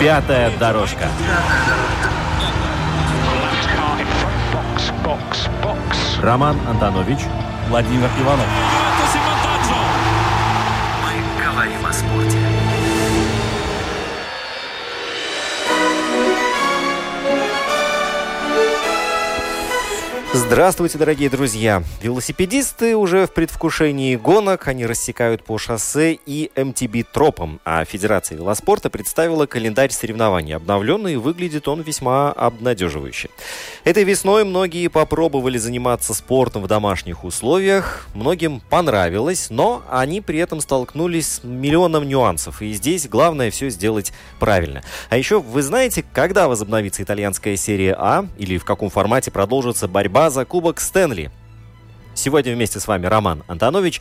Пятая дорожка. Роман Антонович, Владимир Иванов. Мы говорим о спорте. Здравствуйте, дорогие друзья! Велосипедисты уже в предвкушении гонок, они рассекают по шоссе и МТБ тропам, а Федерация велоспорта представила календарь соревнований. Обновленный выглядит он весьма обнадеживающе. Этой весной многие попробовали заниматься спортом в домашних условиях, многим понравилось, но они при этом столкнулись с миллионом нюансов, и здесь главное все сделать правильно. А еще вы знаете, когда возобновится итальянская серия А, или в каком формате продолжится борьба борьба за Кубок Стэнли. Сегодня вместе с вами Роман Антонович.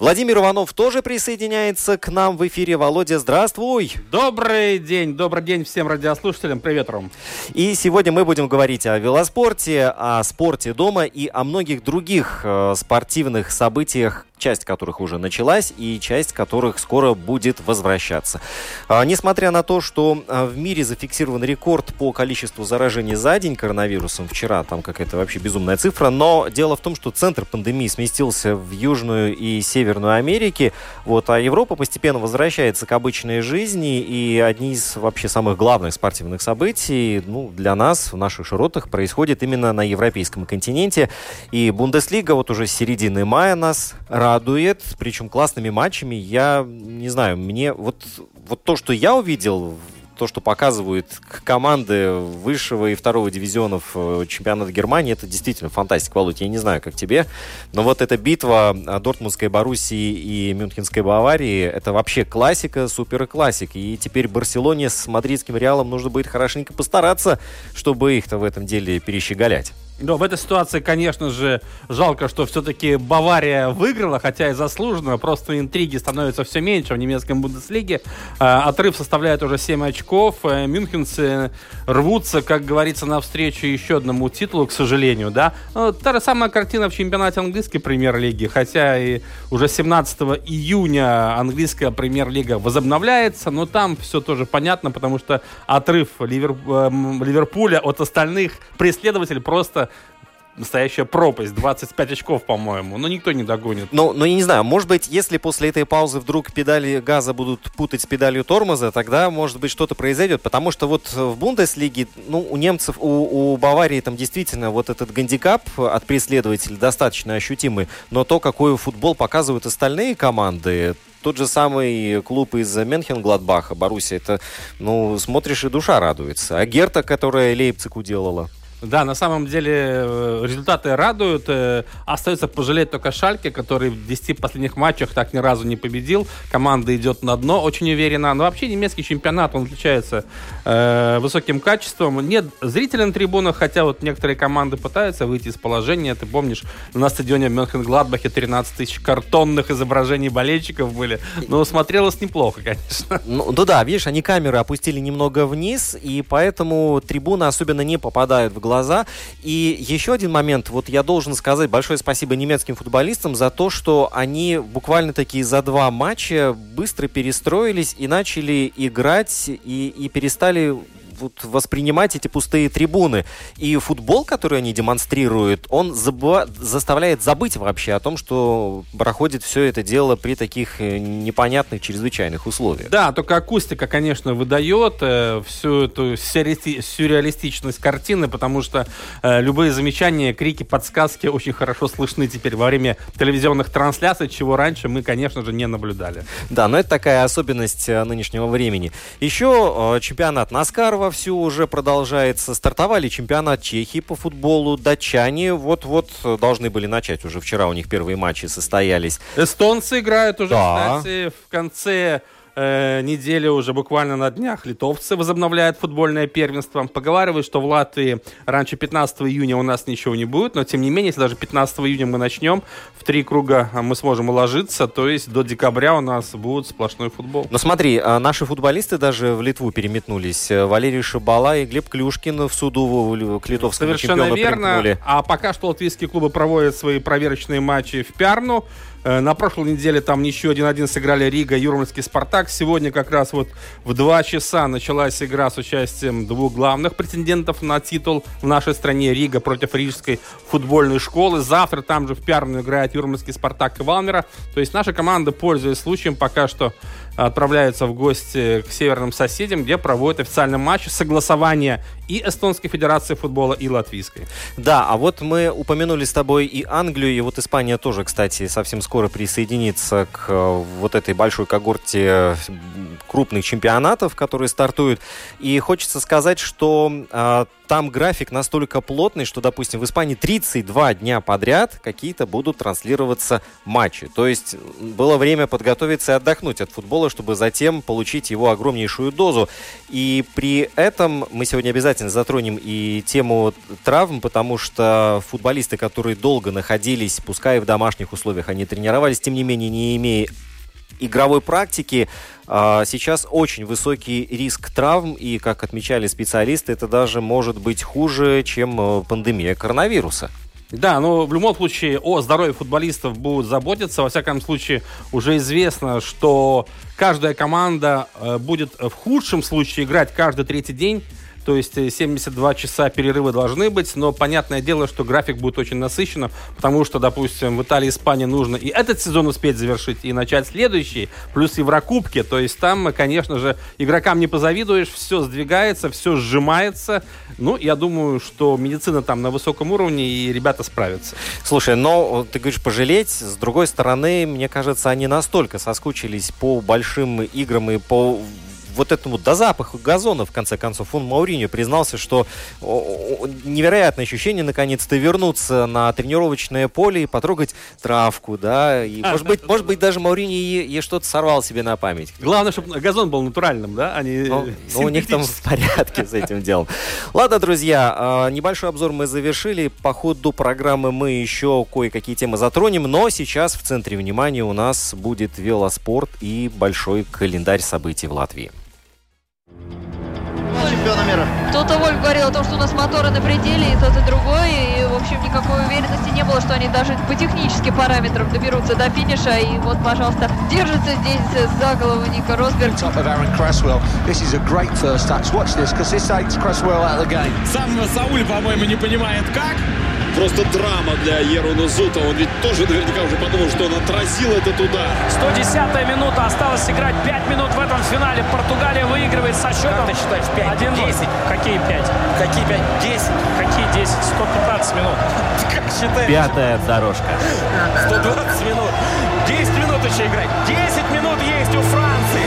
Владимир Иванов тоже присоединяется к нам в эфире. Володя, здравствуй! Добрый день, добрый день всем радиослушателям. Привет, Ром. И сегодня мы будем говорить о велоспорте, о спорте дома и о многих других э, спортивных событиях, часть которых уже началась и часть которых скоро будет возвращаться. А, несмотря на то, что а, в мире зафиксирован рекорд по количеству заражений за день коронавирусом, вчера там какая-то вообще безумная цифра, но дело в том, что центр пандемии сместился в Южную и Северную Америки, вот, а Европа постепенно возвращается к обычной жизни, и одни из вообще самых главных спортивных событий ну, для нас в наших широтах происходит именно на европейском континенте, и Бундеслига вот уже с середины мая нас причем классными матчами. Я не знаю, мне вот, вот то, что я увидел то, что показывают команды высшего и второго дивизионов э, чемпионата Германии, это действительно фантастика, Володь. Я не знаю, как тебе, но вот эта битва Дортмундской Боруссии и Мюнхенской Баварии, это вообще классика, супер классика. И теперь Барселоне с мадридским Реалом нужно будет хорошенько постараться, чтобы их-то в этом деле перещеголять. Да, в этой ситуации, конечно же, жалко, что все-таки Бавария выиграла, хотя и заслуженно. Просто интриги становятся все меньше в немецком Бундеслиге. Э, отрыв составляет уже 7 очков. Э, мюнхенцы рвутся, как говорится, навстречу еще одному титулу, к сожалению. Да? Ну, та же самая картина в чемпионате английской премьер-лиги. Хотя и уже 17 июня английская премьер-лига возобновляется, но там все тоже понятно, потому что отрыв Ливер... Э, Ливерпуля от остальных преследователей просто настоящая пропасть. 25 очков, по-моему. Но никто не догонит. Ну, ну, я не знаю, может быть, если после этой паузы вдруг педали газа будут путать с педалью тормоза, тогда, может быть, что-то произойдет. Потому что вот в Бундеслиге, ну, у немцев, у, у Баварии там действительно вот этот гандикап от преследователей достаточно ощутимый. Но то, какой футбол показывают остальные команды, тот же самый клуб из Менхен-Гладбаха, Боруссия, это, ну, смотришь и душа радуется. А Герта, которая Лейпциг уделала. Да, на самом деле э, результаты радуют. Э, остается пожалеть только Шальке, который в 10 последних матчах так ни разу не победил. Команда идет на дно очень уверенно. Но вообще немецкий чемпионат, он отличается э, высоким качеством. Нет зрителей на трибунах, хотя вот некоторые команды пытаются выйти из положения. Ты помнишь, на стадионе Мюнхен-Гладбахе 13 тысяч картонных изображений болельщиков были. Но смотрелось неплохо, конечно. Ну, ну да, видишь, они камеры опустили немного вниз, и поэтому трибуны особенно не попадают в глаза. И еще один момент. Вот я должен сказать большое спасибо немецким футболистам за то, что они буквально такие за два матча быстро перестроились и начали играть и, и перестали вот воспринимать эти пустые трибуны. И футбол, который они демонстрируют, он забыва... заставляет забыть вообще о том, что проходит все это дело при таких э, непонятных, чрезвычайных условиях. Да, только акустика, конечно, выдает э, всю эту сюрреалистичность картины, потому что э, любые замечания, крики, подсказки очень хорошо слышны теперь во время телевизионных трансляций, чего раньше мы, конечно же, не наблюдали. Да, но это такая особенность э, нынешнего времени. Еще э, чемпионат Наскарова вовсю уже продолжается. Стартовали чемпионат Чехии по футболу. Датчане вот-вот должны были начать. Уже вчера у них первые матчи состоялись. Эстонцы играют уже, да. кстати, в конце э, неделе уже буквально на днях литовцы возобновляют футбольное первенство. Поговаривают, что в Латвии раньше 15 июня у нас ничего не будет, но тем не менее, если даже 15 июня мы начнем, в три круга мы сможем уложиться, то есть до декабря у нас будет сплошной футбол. Но смотри, а наши футболисты даже в Литву переметнулись. Валерий Шабала и Глеб Клюшкин в суду к литовскому Совершенно верно. примкнули. А пока что латвийские клубы проводят свои проверочные матчи в Пярну. Э, На прошлой неделе там еще 1-1 сыграли Рига, Юрмальский Спартак. Сегодня как раз вот в 2 часа началась игра с участием двух главных претендентов на титул в нашей стране. Рига против Рижской футбольной школы. Завтра там же в Пярну играет Юрмальский Спартак и Валмера. То есть наша команда, пользуясь случаем, пока что отправляются в гости к северным соседям, где проводят официальный матч согласования и Эстонской Федерации футбола, и Латвийской. Да, а вот мы упомянули с тобой и Англию, и вот Испания тоже, кстати, совсем скоро присоединится к э, вот этой большой когорте э, крупных чемпионатов, которые стартуют. И хочется сказать, что э, там график настолько плотный, что, допустим, в Испании 32 дня подряд какие-то будут транслироваться матчи. То есть было время подготовиться и отдохнуть от футбола, чтобы затем получить его огромнейшую дозу. И при этом мы сегодня обязательно затронем и тему травм, потому что футболисты, которые долго находились, пускай и в домашних условиях они тренировались, тем не менее не имея игровой практики, сейчас очень высокий риск травм, и, как отмечали специалисты, это даже может быть хуже, чем э, пандемия коронавируса. Да, но в любом случае о здоровье футболистов будут заботиться. Во всяком случае, уже известно, что каждая команда э, будет в худшем случае играть каждый третий день то есть 72 часа перерыва должны быть, но понятное дело, что график будет очень насыщенным, потому что, допустим, в Италии Испании нужно и этот сезон успеть завершить, и начать следующий, плюс Еврокубки, то есть там, конечно же, игрокам не позавидуешь, все сдвигается, все сжимается, ну, я думаю, что медицина там на высоком уровне, и ребята справятся. Слушай, но ты говоришь пожалеть, с другой стороны, мне кажется, они настолько соскучились по большим играм и по вот этому до запаха газона, в конце концов, он Мауриньо признался, что невероятное ощущение наконец-то вернуться на тренировочное поле и потрогать травку, да, и, может быть, может быть, даже Мауриньо и, и что-то сорвал себе на память. Главное, чтобы газон был натуральным, да, а не ну, ну, у них там в порядке с этим делом. Ладно, друзья, небольшой обзор мы завершили. По ходу программы мы еще кое-какие темы затронем, но сейчас в центре внимания у нас будет велоспорт и большой календарь событий в Латвии чемпиона мира. Кто-то Вольф говорил о том, что у нас моторы на пределе, и тот, и другой. И, в общем, никакой уверенности не было, что они даже по техническим параметрам доберутся до финиша. И вот, пожалуйста, держится здесь за голову Ника Росберг. Сам Сауль, по-моему, не понимает как. Просто драма для Еруна Зута. Он ведь тоже наверняка уже подумал, что он отразил этот удар. 110-я минута. Осталось играть 5 минут в этом финале. Португалия выигрывает со счетом. Как ты считаешь? 5? 1 10? Какие 5? Какие 5? 10? Какие 10? 115 минут. Как считаешь? Пятая дорожка. 120 минут. 10 минут еще играть. 10 минут есть у Франции.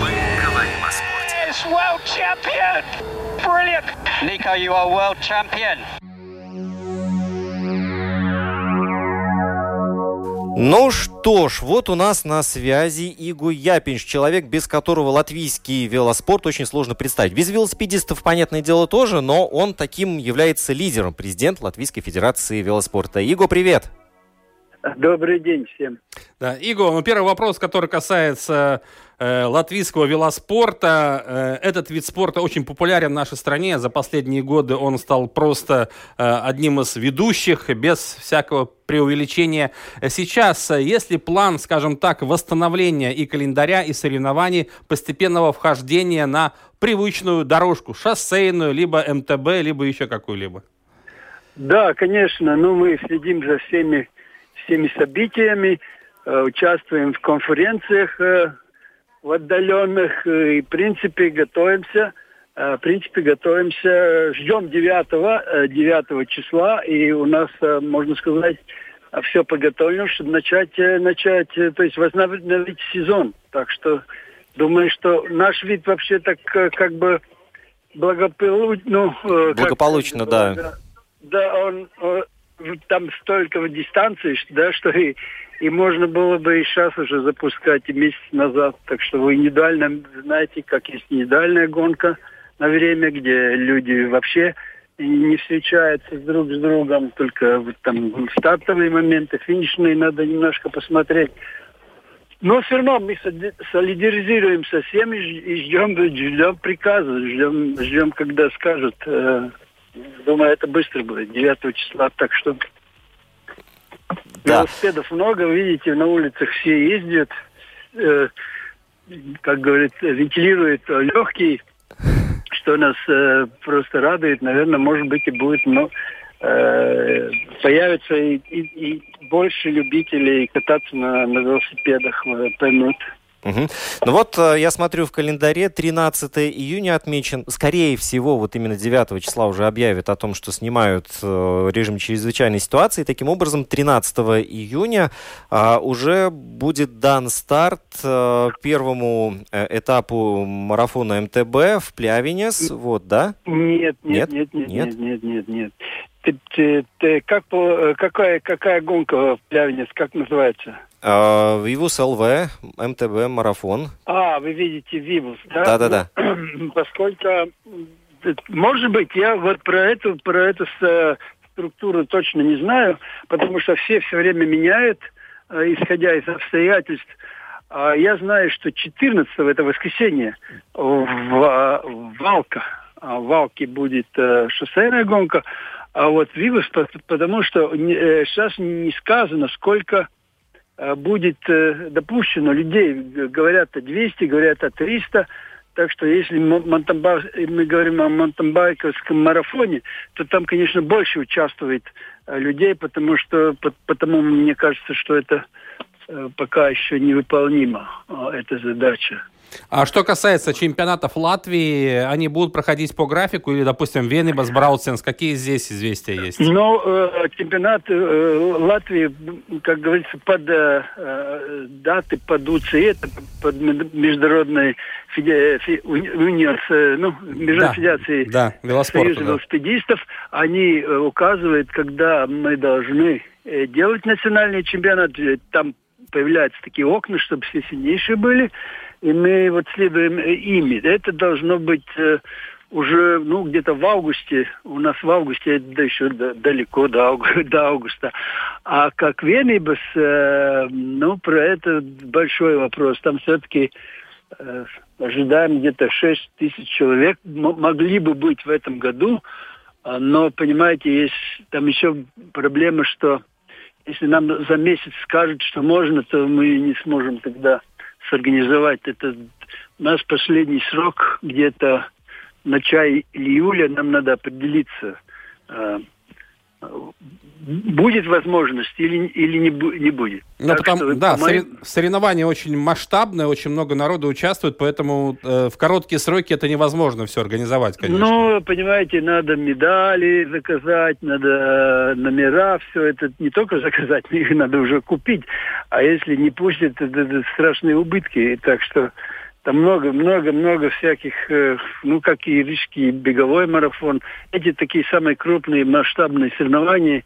Мы говорим о спорте. World champion! Brilliant! Nico, you are world champion. Ну что ж, вот у нас на связи Игу Япинш, человек, без которого латвийский велоспорт очень сложно представить. Без велосипедистов, понятное дело, тоже, но он таким является лидером, президент Латвийской Федерации велоспорта. Иго, привет! Добрый день всем. Да, Иго, ну, первый вопрос, который касается латвийского велоспорта. Э, этот вид спорта очень популярен в нашей стране. За последние годы он стал просто э, одним из ведущих, без всякого преувеличения. Сейчас, э, есть ли план, скажем так, восстановления и календаря, и соревнований, постепенного вхождения на привычную дорожку, шоссейную, либо МТБ, либо еще какую-либо? Да, конечно. Ну, мы следим за всеми всеми событиями, э, участвуем в конференциях э, в отдаленных э, и, в принципе, готовимся. Э, в принципе, готовимся. Ждем 9, 9 числа, и у нас, э, можно сказать, все подготовлено, чтобы начать, э, начать э, то есть возобновить сезон. Так что думаю, что наш вид вообще так э, как бы благополучно... Ну, э, Благополучно, как, да. да. Да, он, э, там столько в дистанции, да, что и, и можно было бы и сейчас уже запускать и месяц назад. Так что вы индивидуально знаете, как есть индивидуальная гонка на время, где люди вообще не встречаются друг с другом, только вот там стартовые моменты, финишные надо немножко посмотреть. Но все равно мы солидаризируемся со всеми и ждем, ждем приказа, ждем, ждем, когда скажут. Э, думаю, это быстро будет, 9 числа, так что да. велосипедов много, видите, на улицах все ездят, э, как говорится, вентилирует легкий, что нас э, просто радует, наверное, может быть и будет, но э, появится и, и, и больше любителей кататься на, на велосипедах, поймут. Угу. Ну вот э, я смотрю в календаре, 13 июня отмечен. Скорее всего, вот именно 9 числа уже объявят о том, что снимают э, режим чрезвычайной ситуации. Таким образом, 13 июня а, уже будет дан старт э, первому этапу марафона МТБ в Плявинес. Вот, да? Нет, нет, нет, нет, нет, нет, нет, нет. Ты, ты, ты, как, какая, какая гонка в Плявинес, как называется? Uh, Vivus ЛВ, МТБ, марафон. А, вы видите Vivus, да? Да-да-да. Поскольку, может быть, я вот про эту, про эту структуру точно не знаю, потому что все все время меняют, э, исходя из обстоятельств. А я знаю, что 14 это воскресенье в, Валка, а в Валке будет э, шоссейная гонка, а вот Вивус, потому что э, сейчас не сказано, сколько Э, будет э, допущено людей, говорят о 200, говорят о 300, так что если мы говорим о монтанбайковском марафоне, то там, конечно, больше участвует э, людей, потому что потому мне кажется, что это пока еще невыполнима эта задача. А что касается чемпионатов Латвии, они будут проходить по графику или, допустим, Венебас, Браутсенс? Какие здесь известия есть? Ну, э, чемпионат э, Латвии, как говорится, под э, э даты, под УЦИ, под международной феде, фе, универс, э, ну, международной да, федерации да, велоспорта, Союза да. велосипедистов, они э, указывают, когда мы должны делать национальный чемпионат. Там появляются такие окна, чтобы все сильнейшие были и мы вот следуем э, ими. Это должно быть э, уже, ну, где-то в августе, у нас в августе, да еще далеко до, августа. А как Венибас, э, ну, про это большой вопрос. Там все-таки ожидаем где-то 6 тысяч человек, могли бы быть в этом году, а, но, понимаете, есть там еще проблема, что если нам за месяц скажут, что можно, то мы не сможем тогда сорганизовать. Это у нас последний срок где-то начале июля нам надо определиться, а, будет возможность или, или не, не будет. Ну, потому, что, да, моим... соревнования очень масштабные, очень много народу участвует, поэтому э, в короткие сроки это невозможно все организовать, конечно. Ну, понимаете, надо медали заказать, надо номера, все это не только заказать, их надо уже купить. А если не пустят, это, это страшные убытки. Так что там много-много-много всяких, э, ну, как и рижский беговой марафон. Эти такие самые крупные масштабные соревнования,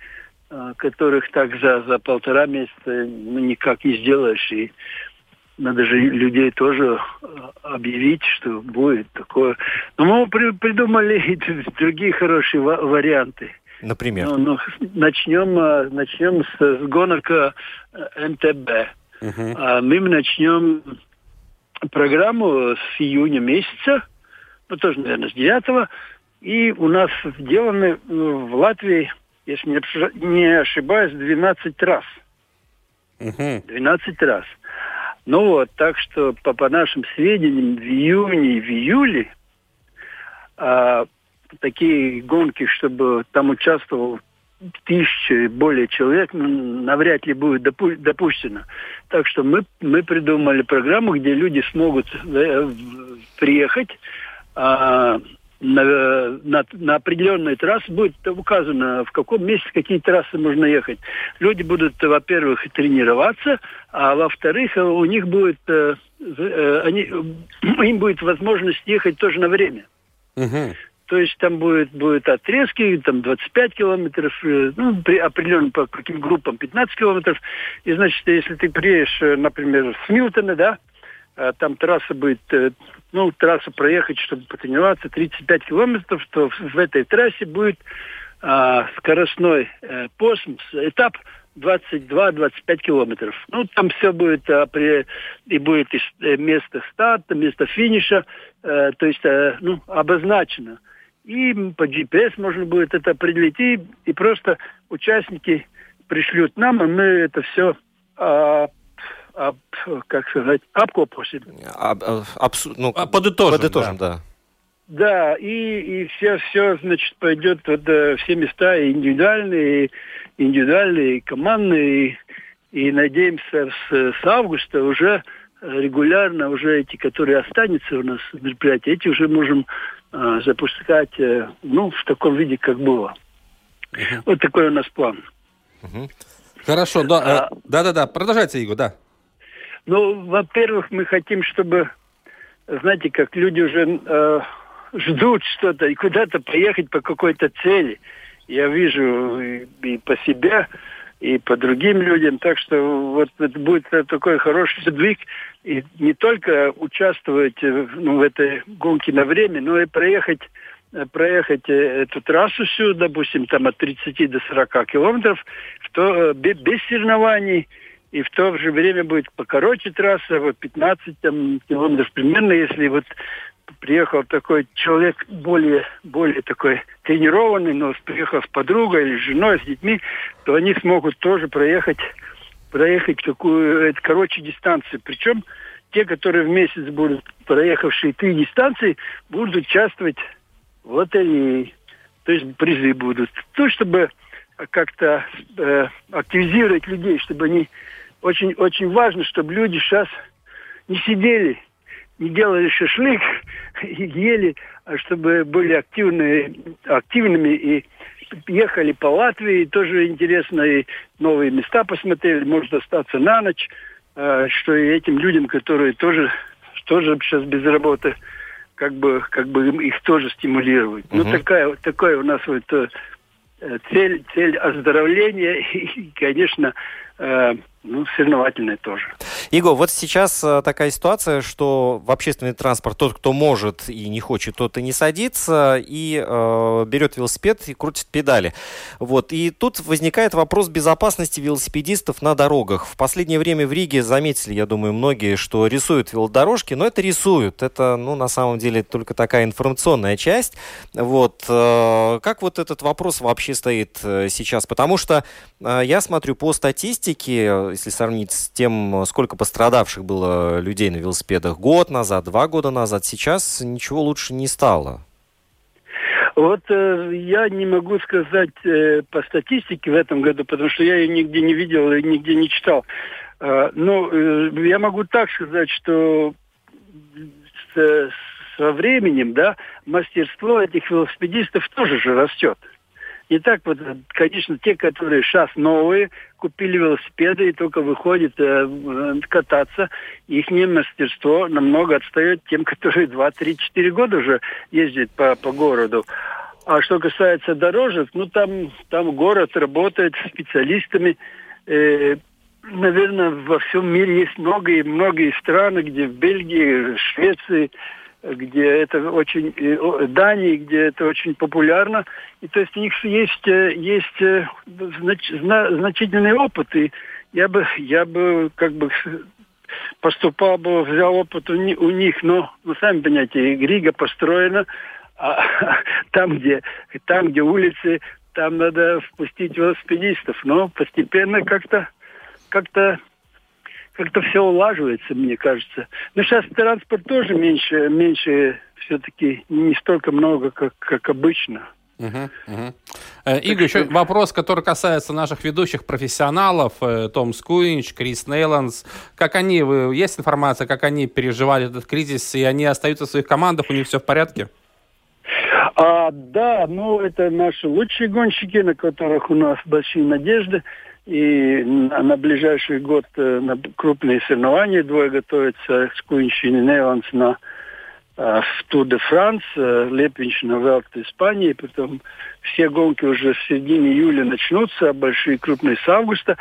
э, которых так за, за полтора месяца ну, никак не сделаешь. И надо же людей тоже э, объявить, что будет такое. Но мы при, придумали и другие хорошие варианты. Например? Ну, ну, начнем, начнем с, с гонок МТБ. Uh-huh. А мы начнем программу с июня месяца, ну тоже, наверное, с 9 и у нас сделаны ну, в Латвии, если не ошибаюсь, 12 раз. Угу. 12 раз. Ну вот, так что по, по нашим сведениям, в июне и в июле а, такие гонки, чтобы там участвовал тысячи более человек навряд ли будет допу- допущено. Так что мы, мы придумали программу, где люди смогут э, приехать а, на, на, на определенные трассы будет указано, в каком месте какие трассы можно ехать. Люди будут, во-первых, тренироваться, а во-вторых, у них будет, э, э они, им будет возможность ехать тоже на время. Угу. То есть там будет, будет отрезки, там 25 километров, э, ну, при, определенно по каким группам 15 километров. И, значит, если ты приедешь, э, например, с Милтона, да, а там трасса будет, э, ну, трассу проехать, чтобы потренироваться, 35 километров, то в этой трассе будет а, скоростной э, пост, этап 22-25 километров. Ну, там все будет, а, при, и будет и место старта, место финиша, э, то есть, э, ну, обозначено. И по GPS можно будет это определить, и, и просто участники пришлют нам, и мы это все а, об, как сказать, обкопываем. Об, об, ну, а, подытожим, подытожим, да. да. Да, и, и все, все, значит, пойдет вот, э, все места и индивидуальные, и индивидуальные, и командные, и, и надеемся с, с августа уже регулярно уже эти, которые останутся у нас мероприятия, эти уже можем э, запускать, э, ну, в таком виде, как было. Uh-huh. Вот такой у нас план. Uh-huh. Хорошо, да, а, э, да-да-да, продолжайте, Игорь, да. Ну, во-первых, мы хотим, чтобы, знаете, как люди уже э, ждут что-то и куда-то поехать по какой-то цели. Я вижу и, и по себе, и по другим людям. Так что вот это будет такой хороший сдвиг. И не только участвовать ну, в этой гонке на время, но и проехать проехать э, эту трассу всю, допустим, там от 30 до 40 километров, то, без, без соревнований, и в то же время будет покороче трасса, вот 15 там, километров примерно, если вот приехал такой человек более, более такой тренированный, но приехал с подругой или с женой, с детьми, то они смогут тоже проехать, проехать такую, короче, дистанцию. Причем те, которые в месяц будут проехавшие три дистанции, будут участвовать в лотерее. То есть призы будут. То, чтобы как-то э, активизировать людей, чтобы они очень, очень важно, чтобы люди сейчас не сидели, не делали шашлык и ели, а чтобы были активны, активными и ехали по Латвии, тоже интересно, и новые места посмотрели, может остаться на ночь, э, что и этим людям, которые тоже, тоже сейчас без работы, как бы, как бы их тоже стимулировать. Угу. Ну, такая, такая у нас вот э, цель, цель оздоровления и, конечно, э, ну, соревновательная тоже. Иго, вот сейчас э, такая ситуация, что в общественный транспорт тот, кто может и не хочет, тот и не садится, и э, берет велосипед и крутит педали. Вот. И тут возникает вопрос безопасности велосипедистов на дорогах. В последнее время в Риге заметили, я думаю, многие, что рисуют велодорожки, но это рисуют. Это, ну, на самом деле, только такая информационная часть. Вот. Э, как вот этот вопрос вообще стоит э, сейчас? Потому что я смотрю по статистике, если сравнить с тем, сколько пострадавших было людей на велосипедах год назад, два года назад, сейчас ничего лучше не стало. Вот э, я не могу сказать э, по статистике в этом году, потому что я ее нигде не видел и нигде не читал. Э, но э, я могу так сказать, что с, со временем, да, мастерство этих велосипедистов тоже же растет. И так вот, конечно, те, которые сейчас новые, купили велосипеды и только выходят э, кататься, их мастерство намного отстает тем, которые 2, 3, 4 года уже ездят по, по городу. А что касается дорожек, ну там, там город работает специалистами. Э, наверное, во всем мире есть многие, многие страны, где в Бельгии, Швеции, где это очень, Дании, где это очень популярно. И то есть у них есть, э, есть э, знач, значительный опыт. И я бы, я бы как бы поступал бы, взял опыт у, у них, но, вы сами понимаете, Рига построена, а там, где, там, где улицы, там надо впустить велосипедистов. Но постепенно как-то как-то как-то все улаживается, мне кажется. Но сейчас транспорт тоже меньше, меньше все-таки не столько много, как, как обычно. Угу, угу. Игорь, еще вопрос, который касается наших ведущих профессионалов, э, Том Скуинч, Крис Нейландс. Как они, есть информация, как они переживали этот кризис, и они остаются в своих командах, у них все в порядке? А, да, ну это наши лучшие гонщики, на которых у нас большие надежды. И на, на ближайший год э, на крупные соревнования двое готовятся, Скуиньш и Нейландс на, в Тур де Франс, Лиепиньш на Вуэльте Испании, потом все гонки уже в середине июля начнутся, а большие крупные с августа.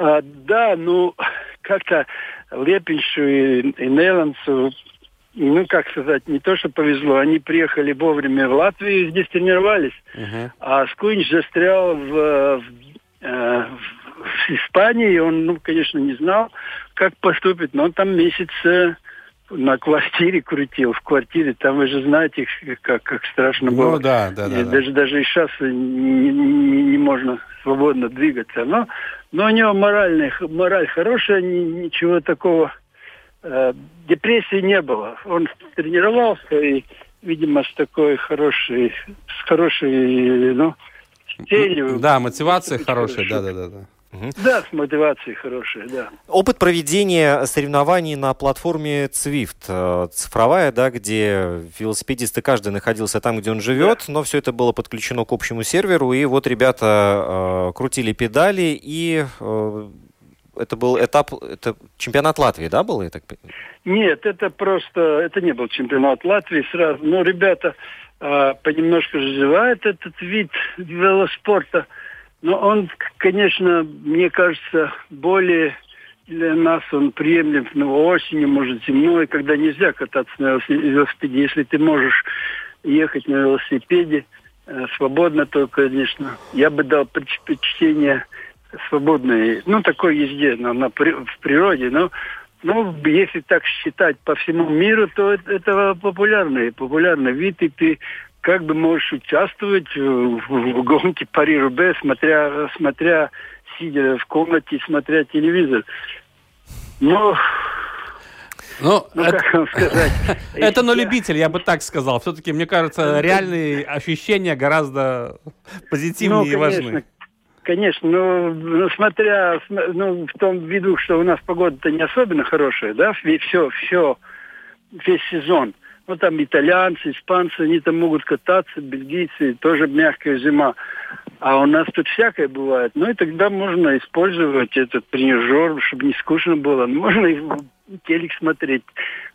А, да, ну, как-то Лиепиньшу и, и Нейландсу, ну, как сказать, не то, что повезло, они приехали вовремя в Латвию и здесь тренировались. Uh-huh. А Скуиньш застрял в, в, э, в Испании, он, ну, конечно, не знал, как поступить, но он там месяц э, на квартире крутил, в квартире, там вы же знаете, как, как страшно было. Ну да, да, да. Даже, да. даже и сейчас не, не, не можно свободно двигаться. Но, но у него моральная, мораль хорошая, ничего такого, э, депрессии не было. Он тренировался и, видимо, с такой хорошей, с хорошей, ну, целью. Да, мотивация хорошая, да, да, да. да. Угу. Да, с мотивацией хорошая, да. Опыт проведения соревнований на платформе Цвифт, э, цифровая, да, где велосипедисты каждый находился там, где он живет, да. но все это было подключено к общему серверу, и вот ребята э, крутили педали, и э, это был этап, это чемпионат Латвии, да, был, я так Нет, это просто, это не был чемпионат Латвии сразу, но ребята э, понемножку развивают этот вид велоспорта. Но он, конечно, мне кажется, более для нас он приемлем ну, осенью, может, зимой, когда нельзя кататься на велосипеде. Если ты можешь ехать на велосипеде э, свободно, то, конечно, я бы дал предпочтение свободной, ну, такой езде на, на, в природе. Но, ну, если так считать по всему миру, то это, это популярный, популярный вид, и ты как бы можешь участвовать в, в гонке Пари-Рубе, смотря, смотря, сидя в комнате, смотря телевизор. Но ну, ну это, как вам сказать? это на любитель, я бы так сказал. Все-таки, мне кажется, реальные ощущения гораздо позитивнее ну, и важны. Конечно, но ну, смотря ну, в том виду, что у нас погода-то не особенно хорошая, да, все, все, весь сезон. Ну, там итальянцы, испанцы, они там могут кататься, бельгийцы, тоже мягкая зима. А у нас тут всякое бывает. Ну, и тогда можно использовать этот тренажер, чтобы не скучно было. Можно и телек смотреть.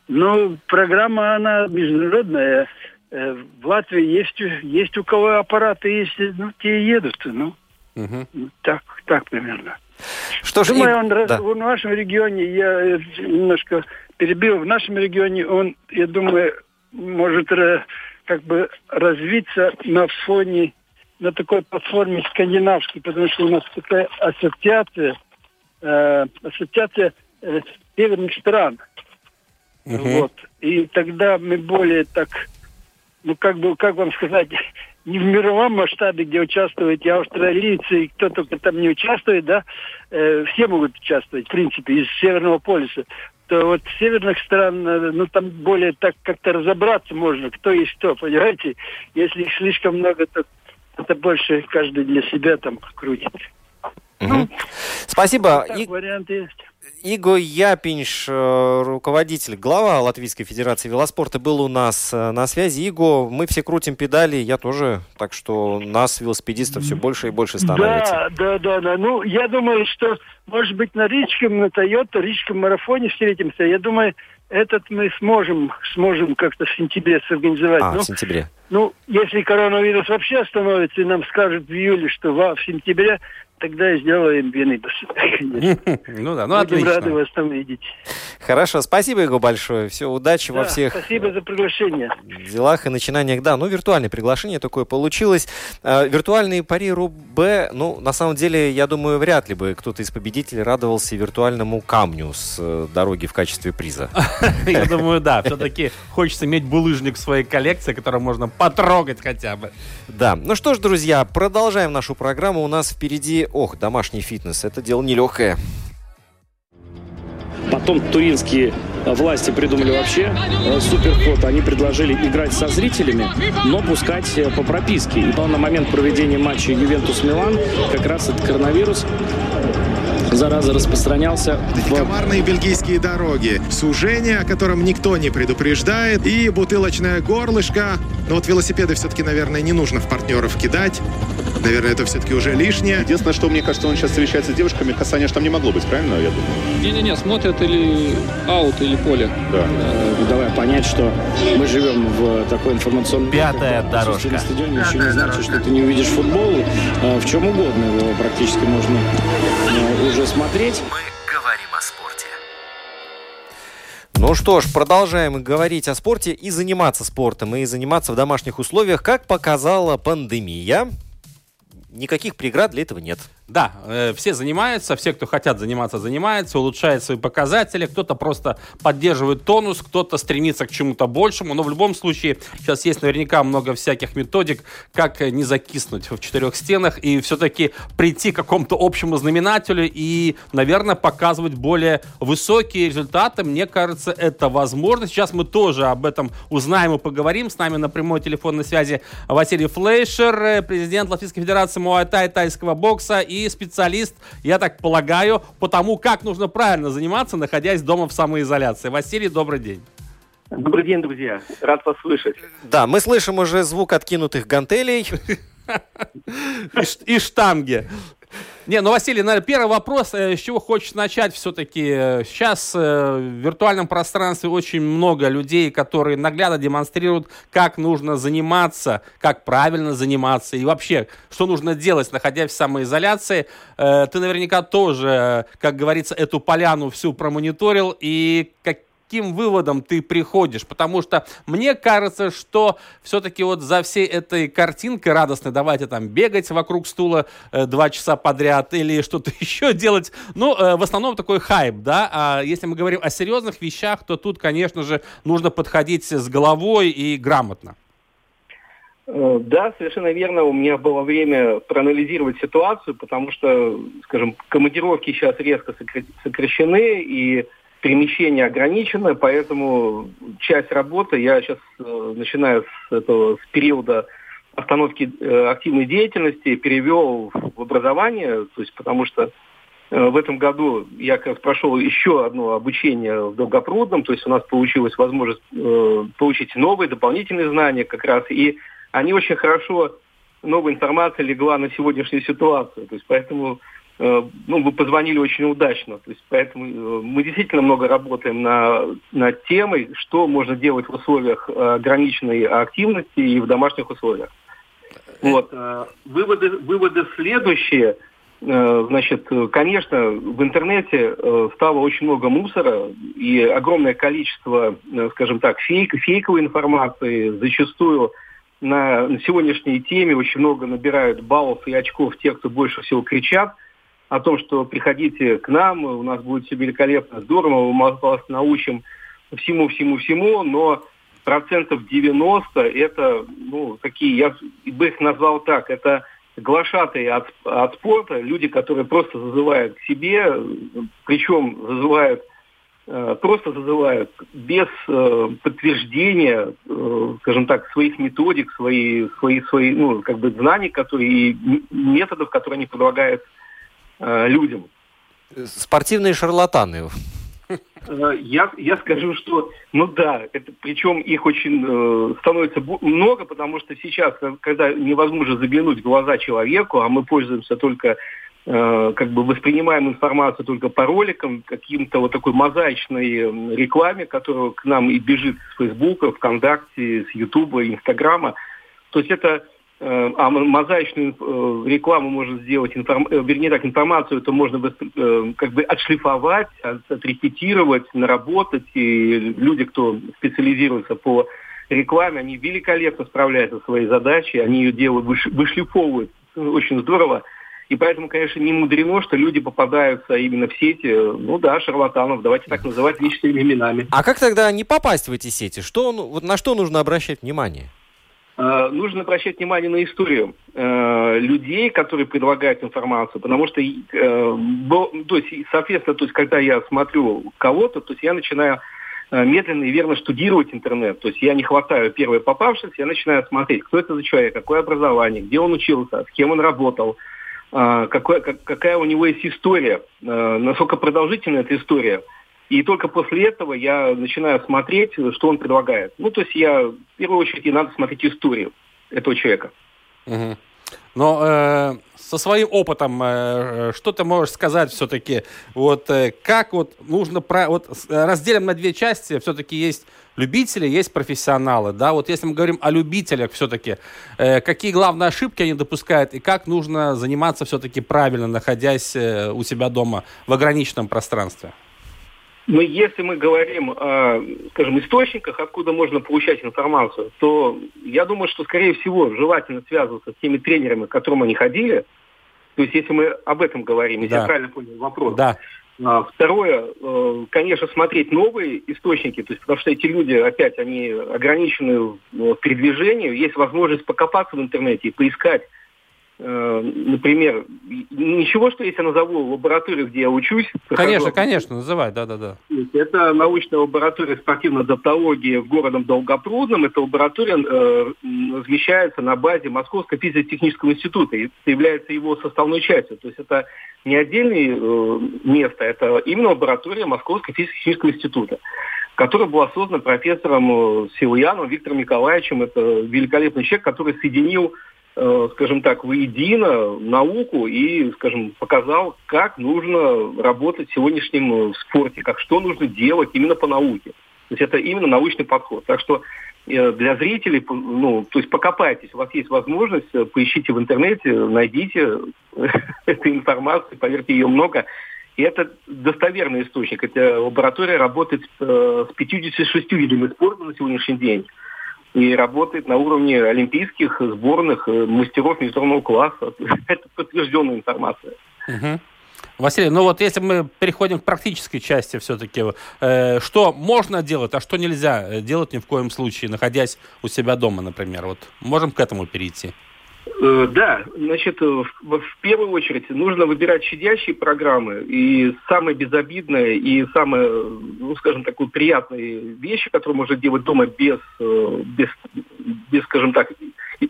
Но программа, она международная. Э, в Латвии есть, есть у кого аппараты есть, ну, те едут. Ну, угу. так, так примерно. Что ж, Думаю, и... он да. в нашем регионе, я немножко перебил, в нашем регионе он, я думаю, может как бы развиться на фоне, на такой платформе скандинавской, потому что у нас такая ассоциация, э, ассоциация э, северных стран. Угу. Вот. И тогда мы более так, ну как бы, как вам сказать, не в мировом масштабе, где участвуют и австралийцы, и кто только там не участвует, да, э, все могут участвовать, в принципе, из Северного полюса вот северных стран, э, ну там более так как-то разобраться можно, кто есть кто, понимаете? Если их слишком много, то это больше каждый для себя там крутит. Угу. Ну, Спасибо. Так, И... Варианты есть. Иго Япинш, э, руководитель, глава Латвийской Федерации велоспорта, был у нас э, на связи. Иго, мы все крутим педали, я тоже, так что нас, велосипедистов, все больше и больше становится. Да, да, да, да. Ну, я думаю, что, может быть, на Рижском, на Тойота, Рижском марафоне встретимся. Я думаю, этот мы сможем, сможем как-то в сентябре сорганизовать. А, ну, в сентябре. Ну, если коронавирус вообще остановится и нам скажут в июле, что в сентябре тогда сделаем Бенибас. Ну да, ну Будем отлично. рады вас там видеть. Хорошо, спасибо, Его, большое. Все, удачи да, во всех спасибо за приглашение. делах и начинаниях. Да, ну, виртуальное приглашение такое получилось. Э, виртуальные пари Рубе, ну, на самом деле, я думаю, вряд ли бы кто-то из победителей радовался виртуальному камню с э, дороги в качестве приза. Я думаю, да. Все-таки хочется иметь булыжник в своей коллекции, который можно потрогать хотя бы. Да. Ну что ж, друзья, продолжаем нашу программу. У нас впереди ох, домашний фитнес, это дело нелегкое. Потом туринские власти придумали вообще э, суперход. Они предложили играть со зрителями, но пускать э, по прописке. И на момент проведения матча Ювентус-Милан как раз этот коронавирус зараза распространялся. В... Комарные бельгийские дороги, сужение, о котором никто не предупреждает, и бутылочное горлышко. Но вот велосипеды все-таки, наверное, не нужно в партнеров кидать. Наверное, это все-таки уже лишнее. Единственное, что мне кажется, он сейчас встречается с девушками, касания там не могло быть, правильно, я думаю? Не-не-не, смотрят или аут, или поле. Да. Э, давай понять, что мы живем в такой информационной... Пятая дорожка. На стадионе еще не значит, что ты не увидишь футбол. Э, в чем угодно его практически можно э, уже смотреть. Мы говорим о спорте. Ну что ж, продолжаем говорить о спорте и заниматься спортом, и заниматься в домашних условиях, как показала пандемия. Никаких преград для этого нет. Да, э, все занимаются, все, кто хотят заниматься, занимаются, улучшают свои показатели. Кто-то просто поддерживает тонус, кто-то стремится к чему-то большему. Но в любом случае сейчас есть наверняка много всяких методик, как не закиснуть в четырех стенах и все-таки прийти к какому-то общему знаменателю и, наверное, показывать более высокие результаты. Мне кажется, это возможно. Сейчас мы тоже об этом узнаем и поговорим. С нами на прямой телефонной связи Василий Флейшер, э, президент Латвийской Федерации Муайтай тайского бокса и специалист, я так полагаю, по тому, как нужно правильно заниматься, находясь дома в самоизоляции. Василий, добрый день. Добрый день, друзья. Рад вас слышать. Да, мы слышим уже звук откинутых гантелей. И штанги. Не, ну, Василий, наверное, первый вопрос, э, с чего хочешь начать все-таки. Сейчас э, в виртуальном пространстве очень много людей, которые наглядно демонстрируют, как нужно заниматься, как правильно заниматься и вообще, что нужно делать, находясь в самоизоляции. Э, ты наверняка тоже, как говорится, эту поляну всю промониторил и как, каким выводом ты приходишь? Потому что мне кажется, что все-таки вот за всей этой картинкой радостной, давайте там бегать вокруг стула э, два часа подряд или что-то еще делать, ну, э, в основном такой хайп, да, а если мы говорим о серьезных вещах, то тут, конечно же, нужно подходить с головой и грамотно. Э, да, совершенно верно. У меня было время проанализировать ситуацию, потому что, скажем, командировки сейчас резко сокращены, и перемещение ограничено, поэтому часть работы я сейчас э, начинаю с, этого, с периода остановки э, активной деятельности перевел в образование, то есть потому что э, в этом году я как раз прошел еще одно обучение в Долгопрудном, то есть у нас получилась возможность э, получить новые дополнительные знания как раз, и они очень хорошо, новая информация легла на сегодняшнюю ситуацию, то есть поэтому ну, вы позвонили очень удачно. То есть, поэтому э, мы действительно много работаем на, над темой, что можно делать в условиях э, ограниченной активности и в домашних условиях. Вот. Выводы, выводы следующие. Значит, конечно, в интернете стало очень много мусора и огромное количество, скажем так, фейк, фейковой информации. Зачастую на сегодняшней теме очень много набирают баллов и очков те, кто больше всего кричат – о том, что приходите к нам, у нас будет все великолепно, здорово, мы вас научим всему-всему-всему, но процентов 90 это, ну, такие, я бы их назвал так, это глашатые от, от спорта, люди, которые просто зазывают к себе, причем зазывают, э, просто зазывают без э, подтверждения, э, скажем так, своих методик, свои, свои, свои, ну, как бы знаний, которые, и методов, которые они предлагают э, людям. Спортивные шарлатаны. Э, я, я скажу, что, ну да, это, причем их очень э, становится много, потому что сейчас, когда невозможно заглянуть в глаза человеку, а мы пользуемся только, э, как бы воспринимаем информацию только по роликам, каким-то вот такой мозаичной рекламе, которая к нам и бежит с Фейсбука, ВКонтакте, с Ютуба, Инстаграма. То есть это Э, а мозаичную э, рекламу можно сделать, информ... Э, вернее так, информацию это можно как бы отшлифовать, отрепетировать, наработать. И люди, кто специализируется по рекламе, они великолепно справляются со своей задачей, они ее делают, вышлифовывают очень здорово. И поэтому, конечно, не мудрено, что люди попадаются именно в сети, ну да, шарлатанов, давайте так называть личными именами. А как тогда не попасть в эти сети? Что, вот на что нужно обращать внимание? Э, нужно обращать внимание на историю э, людей, которые предлагают информацию, потому что, э, бо, то есть, соответственно, то есть, когда я смотрю кого-то, то есть я начинаю э, медленно и верно штудировать интернет. То есть я не хватаю первое попавшееся, я начинаю смотреть, кто это за человек, какое образование, где он учился, с кем он работал, а, какой, как, какая у него есть история, а, насколько продолжительна эта история. И только после этого я начинаю смотреть, что он предлагает. Ну, то есть я, в первую очередь, и надо смотреть историю этого человека. Угу. Но э, со своим опытом, э, что ты можешь сказать все-таки, вот э, как вот нужно, про, вот разделим на две части, все-таки есть любители, есть профессионалы, да, вот если мы говорим о любителях все-таки, э, какие главные ошибки они допускают и как нужно заниматься все-таки правильно, находясь э, у себя дома в ограниченном пространстве? Но если мы говорим о, скажем, источниках, откуда можно получать информацию, то я думаю, что, скорее всего, желательно связываться с теми тренерами, к которым они ходили. То есть, если мы об этом говорим, если да. я правильно понял вопрос. Да. А, второе, э, конечно, смотреть новые источники, то есть, потому что эти люди, опять, они ограничены в передвижении, есть возможность покопаться в интернете и поискать Э, например, ничего, что если я назову лабораторию, где я учусь. Конечно, конечно, называй, да-да-да. Это научная лаборатория спортивной адаптологии в городом Долгопрудном. Эта лаборатория э, размещается на базе Московского физико-технического института и является его составной частью. То есть это не отдельное э, место, это именно лаборатория Московского физико-технического института которая была создана профессором э, Силуяном Виктором Николаевичем. Это великолепный человек, который соединил Э, скажем так, воедино науку и, скажем, показал, как нужно работать в сегодняшнем э, спорте, как что нужно делать именно по науке. То есть это именно научный подход. Так что э, для зрителей, ну, то есть покопайтесь, у вас есть возможность, поищите в интернете, найдите эту информацию, поверьте, ее много. И это достоверный источник. Эта лаборатория работает с 56 видами спорта на сегодняшний день и работает на уровне олимпийских сборных э, мастеров международного класса. Это подтвержденная информация. Василий, ну вот если мы переходим к практической части все-таки, э, что можно делать, а что нельзя э, делать ни в коем случае, находясь у себя дома, например, вот можем к этому перейти? Э, да, значит, э, в, в первую очередь нужно выбирать щадящие программы и самые безобидные и самые, ну, скажем, такие приятные вещи, которые можно делать дома без, э, без, без скажем так,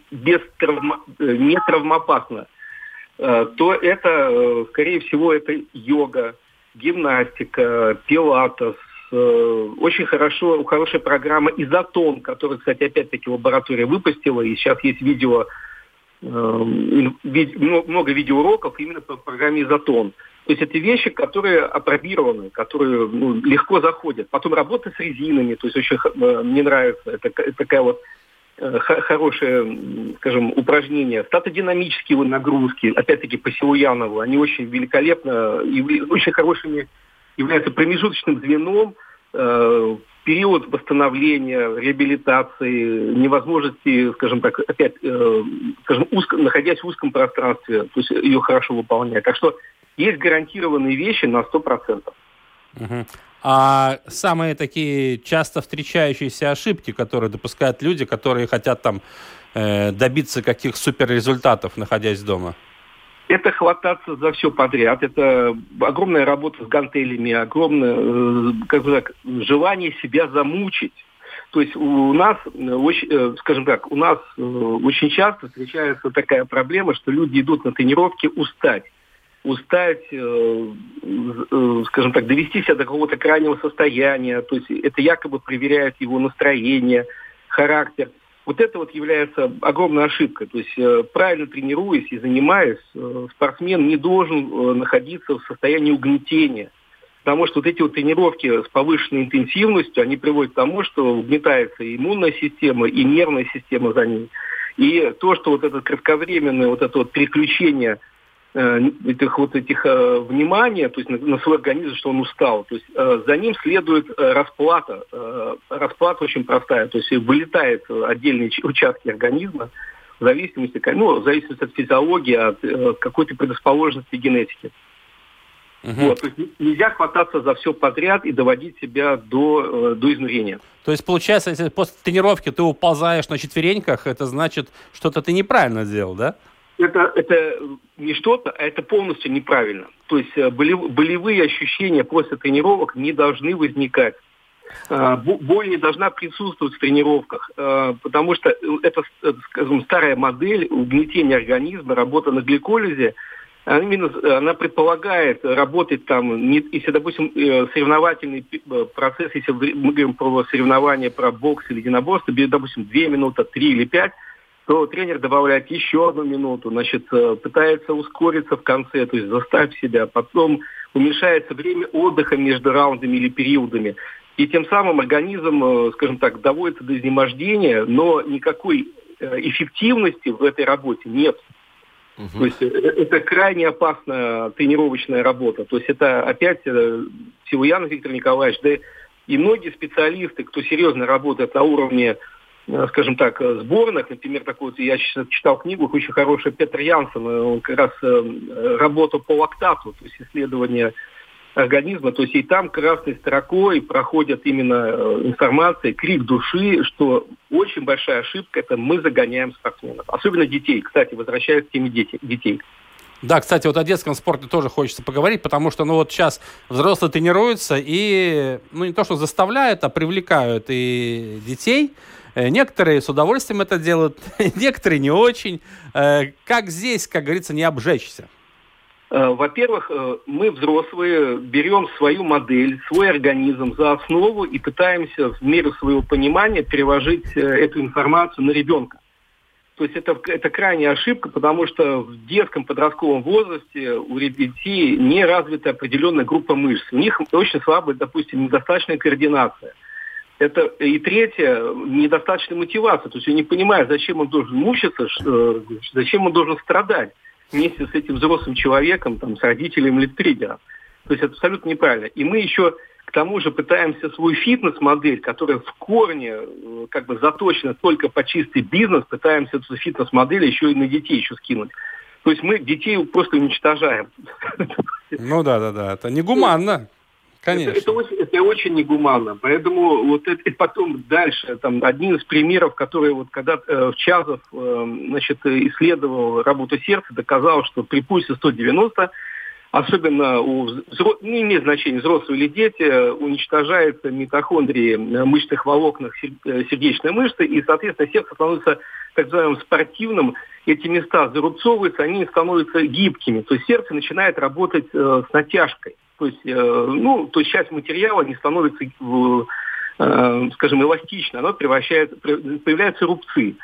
без травма, не травмоопасно, то это, скорее всего, это йога, гимнастика, пилатес, очень хорошо, хорошая программа изотон, которую, кстати, опять-таки лаборатория выпустила, и сейчас есть видео много видеоуроков именно по программе «Изотон». То есть это вещи, которые апробированы, которые ну, легко заходят. Потом работа с резинами, то есть очень э, мне нравится, это, это такая вот э, хорошее, скажем, упражнение. Статодинамические нагрузки, опять-таки по Силуянову, они очень великолепно, и очень хорошими являются промежуточным звеном э, период восстановления, реабилитации, невозможности, скажем так, опять, э, скажем, узко, находясь в узком пространстве, то есть ее хорошо выполнять. Так что есть гарантированные вещи на 100%. Угу. А самые такие часто встречающиеся ошибки, которые допускают люди, которые хотят там э, добиться каких суперрезультатов, находясь дома? Это хвататься за все подряд, это огромная работа с гантелями, огромное э, как бы так, желание себя замучить. То есть у нас, очень, э, скажем так, у нас э, очень часто встречается такая проблема, что люди идут на тренировки устать. Устать, скажем так, довести себя до какого-то крайнего состояния. То есть это якобы проверяет его настроение, характер. Вот это вот является огромной ошибкой. То есть э, правильно тренируясь и занимаясь, э, спортсмен не должен э, находиться в состоянии угнетения. Потому что вот эти вот тренировки с повышенной интенсивностью, они приводят к тому, что угнетается и иммунная система, и нервная система за ней. И то, что вот это кратковременное вот это вот переключение этих вот этих э, внимания, то есть на, на свой организм, что он устал. То есть э, за ним следует э, расплата. Э, расплата очень простая, то есть вылетает отдельные участки организма в зависимости, ну, в зависимости от физиологии, от э, какой-то предрасположенности генетики. Угу. Вот, то есть нельзя хвататься за все подряд и доводить себя до, э, до изнурения. То есть, получается, если после тренировки ты уползаешь на четвереньках, это значит, что-то ты неправильно сделал, да? Это, это не что-то, а это полностью неправильно. То есть э, болевые ощущения после тренировок не должны возникать. А, боль не должна присутствовать в тренировках, а, потому что это, скажем, старая модель угнетения организма, работа на гликолизе, она, именно, она предполагает работать там, не, если, допустим, э, соревновательный э, процесс, если мы говорим про соревнования, про бокс или единоборство, допустим, 2 минуты, 3 или 5, то тренер добавляет еще одну минуту, значит, э, пытается ускориться в конце, то есть заставь себя, потом уменьшается время отдыха между раундами или периодами. И тем самым организм, скажем так, доводится до изнемождения, но никакой эффективности в этой работе нет. Угу. То есть э, это крайне опасная тренировочная работа. То есть это опять э, Силуянов Виктор Николаевич, да и многие специалисты, кто серьезно работает на уровне, э, скажем так, сборных, например, такой вот, я читал книгу очень хорошую Петр Янсен, он как раз работал по лактату, то есть исследование организма. То есть и там красной строкой проходят именно э, информация, крик души, что очень большая ошибка – это мы загоняем спортсменов. Особенно детей. Кстати, возвращаясь к теме детей. Да, кстати, вот о детском спорте тоже хочется поговорить, потому что, ну вот сейчас взрослые тренируются и, ну не то что заставляют, а привлекают и детей. Э, некоторые с удовольствием это делают, некоторые не очень. Э, как здесь, как говорится, не обжечься? Э, во-первых, мы, взрослые, берем свою модель, свой организм за основу и пытаемся в меру своего понимания переложить эту информацию на ребенка. То есть это, это крайняя ошибка, потому что в детском подростковом возрасте у детей не развита определенная группа мышц. У них очень слабая, допустим, недостаточная координация. Это и третье, недостаточная мотивация. То есть он не понимает, зачем он должен мучиться, зачем он должен страдать вместе с этим взрослым человеком, там, с родителем или триггером. То есть это абсолютно неправильно. И мы еще к тому же пытаемся свою фитнес-модель, которая в корне э, как бы заточена только по чистый бизнес, пытаемся эту фитнес-модель еще и на детей еще скинуть. То есть мы детей просто уничтожаем. Ну да, да, да. Это негуманно. Конечно. Это, это, очень, это очень негуманно. Поэтому вот это, и потом дальше, там, один из примеров, который вот когда э, Чазов э, значит, исследовал работу сердца, доказал, что при пульсе 190 особенно у взро... не имеет значения, взрослые или дети, уничтожаются митохондрии мышечных волокнах э, сердечной мышцы, и, соответственно, сердце становится так называемым спортивным, эти места зарубцовываются, они становятся гибкими, то есть сердце начинает работать э, с натяжкой. То есть, э, ну, то есть часть материала не становится, э, скажем, эластично, оно превращается, появляются рубцы.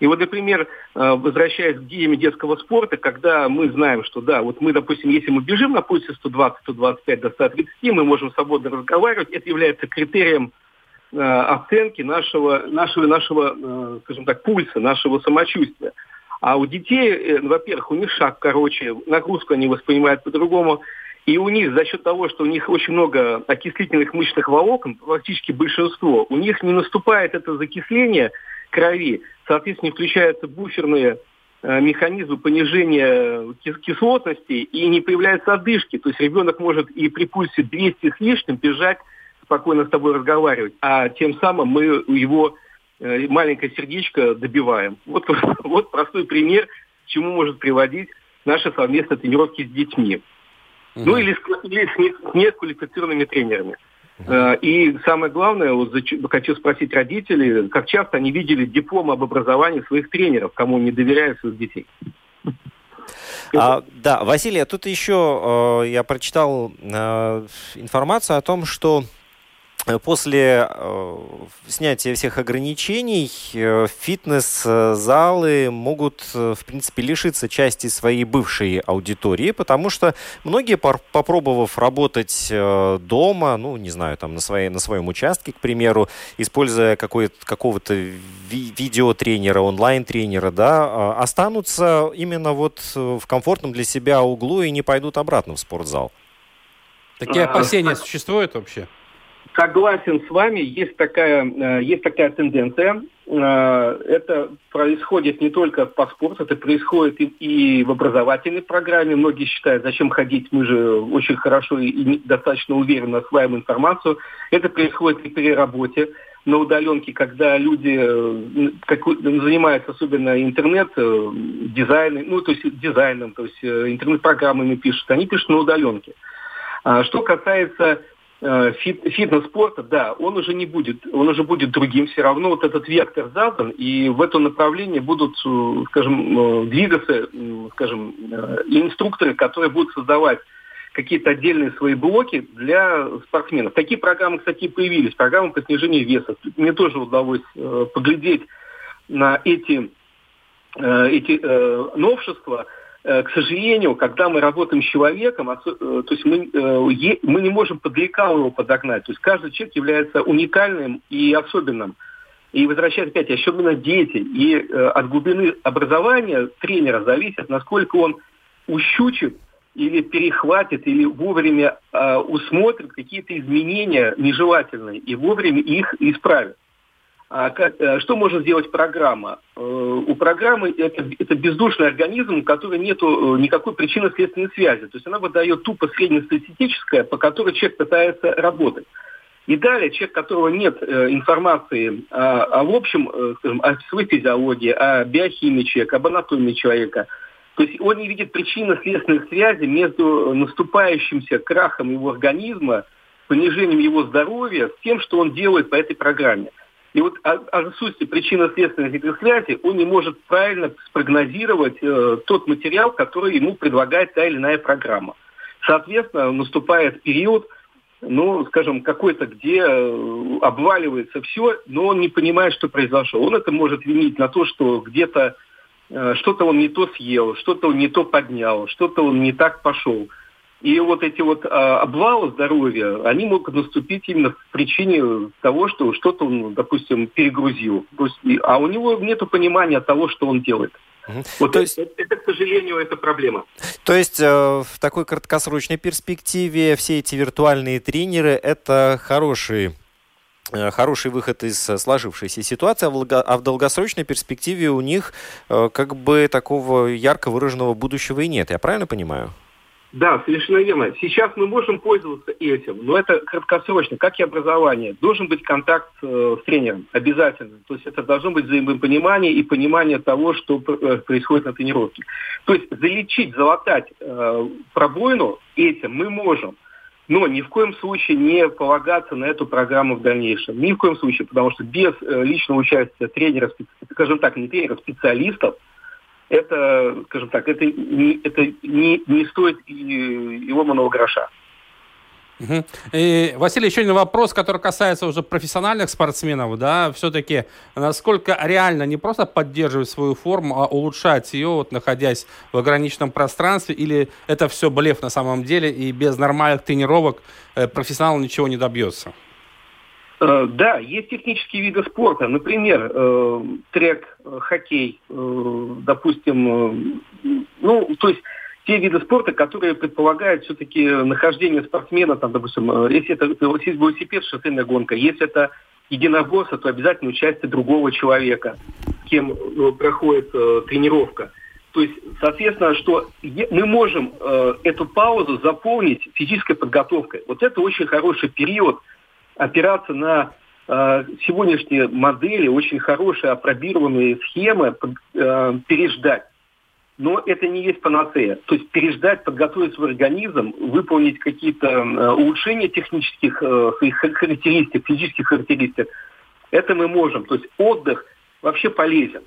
И вот, например, э, возвращаясь к теме детского спорта, когда мы знаем, что да, вот мы, допустим, если мы бежим на пульсе 120, 125 до 130, мы можем свободно разговаривать, это является критерием оценки нашего, нашего, нашего, скажем так, пульса, нашего самочувствия. А у детей, во-первых, у них шаг короче, нагрузку они воспринимают по-другому, и у них за счет того, что у них очень много окислительных мышечных волокон, практически большинство, у них не наступает это закисление крови, соответственно, включаются буферные э, механизмы понижения кислотности и не появляются одышки. То есть ребенок может и при пульсе 200 с лишним бежать, спокойно с тобой разговаривать, а тем самым мы его э, маленькое сердечко добиваем. Вот, вот простой пример, чему может приводить наши совместные тренировки с детьми. Угу. Ну или с, или с, с неквалифицированными тренерами. Угу. И самое главное, вот, хочу спросить родителей, как часто они видели диплом об образовании своих тренеров, кому не доверяют своих детей. А, да, Василий, тут еще э, я прочитал э, информацию о том, что После э, снятия всех ограничений э, фитнес-залы могут, э, в принципе, лишиться части своей бывшей аудитории, потому что многие, попробовав работать дома, ну, не знаю, там на, своей, на своем участке, к примеру, используя какого-то ви видеотренера, онлайн-тренера, да, останутся именно вот в комфортном для себя углу и не пойдут обратно в спортзал. Такие опасения существуют вообще? Согласен с вами, есть такая, э, есть такая тенденция. Э, это происходит не только по спорту, это происходит и, в образовательной программе. Многие считают, зачем ходить, мы же очень хорошо и достаточно уверенно осваиваем информацию. Это происходит и при работе на удаленке, когда люди э, как, занимаются особенно интернет дизайном, ну то есть дизайном, то есть интернет-программами пишут, они пишут на удаленке. А что касается фит, фитнес-спорта, да, он уже не будет, он уже будет другим, все равно вот этот вектор задан, и в это направление будут, э, скажем, э, двигаться, скажем, инструкторы, которые будут создавать какие-то отдельные свои блоки для спортсменов. Такие программы, кстати, появились, программы по снижению веса. Мне тоже удалось поглядеть на эти, эти новшества – Э, к сожалению, когда мы работаем с человеком, э, то есть мы, э, мы не можем под его подогнать. То есть каждый человек является уникальным и особенным. И возвращаясь опять, особенно дети. И от глубины образования тренера зависит, насколько он ущучит или перехватит, или вовремя усмотрит какие-то изменения нежелательные и вовремя их исправит. А э, что может сделать программа? Э, у программы это, это бездушный организм, у которого нет э, никакой причинно-следственной связи. То есть она выдает тупо среднестатистическое, по которой человек пытается работать. И далее человек, которого нет информации о, о в общем, скажем, о своей физиологии, о биохимии человека, об анатомии человека, то есть он не видит причинно-следственных связей между наступающимся крахом его организма, понижением его здоровья с тем, что он делает по этой программе. И вот о, отсутствии причинно-следственных этих он не может правильно спрогнозировать э, тот материал, который ему предлагает та или иная программа. Соответственно, наступает период, ну, скажем, какой-то, где э, обваливается все, но он не понимает, что произошло. Он это может винить на то, что где-то э, что-то он не то съел, что-то он не то поднял, что-то он не так пошел. И вот эти вот а, обвалы здоровья, они могут наступить именно в причине того, что что-то он, допустим, перегрузил. А у него нет понимания того, что он делает. Вот то есть, это, это, к сожалению, это проблема. То есть э, в такой краткосрочной перспективе все эти виртуальные тренеры это хороший э, хороший выход из сложившейся ситуации, а в долгосрочной перспективе у них э, как бы такого ярко выраженного будущего и нет. Я правильно понимаю? Да, совершенно верно. Сейчас мы можем пользоваться этим, но это краткосрочно, как и образование. Должен быть контакт э, с тренером, обязательно. То есть это должно быть взаимопонимание и понимание того, что э, происходит на тренировке. То есть залечить, залатать э, пробоину этим мы можем. Но ни в коем случае не полагаться на эту программу в дальнейшем. Ни в коем случае, потому что без э, личного участия тренера, скажем так, не тренера, специалистов, это, скажем так, это не, это не, не стоит и, и ломаного гроша. Угу. И, Василий, еще один вопрос, который касается уже профессиональных спортсменов, да, все-таки насколько реально не просто поддерживать свою форму, а улучшать ее, вот, находясь в ограниченном пространстве, или это все блеф на самом деле, и без нормальных тренировок э, профессионал ничего не добьется? Э, да, есть технические виды спорта, например, э, трек, э, хоккей, допустим, ну, то есть те виды спорта, которые предполагают все-таки нахождение спортсмена, там, допустим, если это велосипед, шоссейная гонка, если это единоборство, то обязательно участие другого человека, кем проходит тренировка. То есть, соответственно, что мы можем эту паузу заполнить физической подготовкой. Вот это очень хороший период – опираться на э, сегодняшние модели, очень хорошие апробированные схемы, э, переждать. Но это не есть панацея. То есть переждать, подготовить свой организм, выполнить какие-то э, улучшения технических характеристик, физических характеристик, это мы можем. То есть отдых вообще полезен.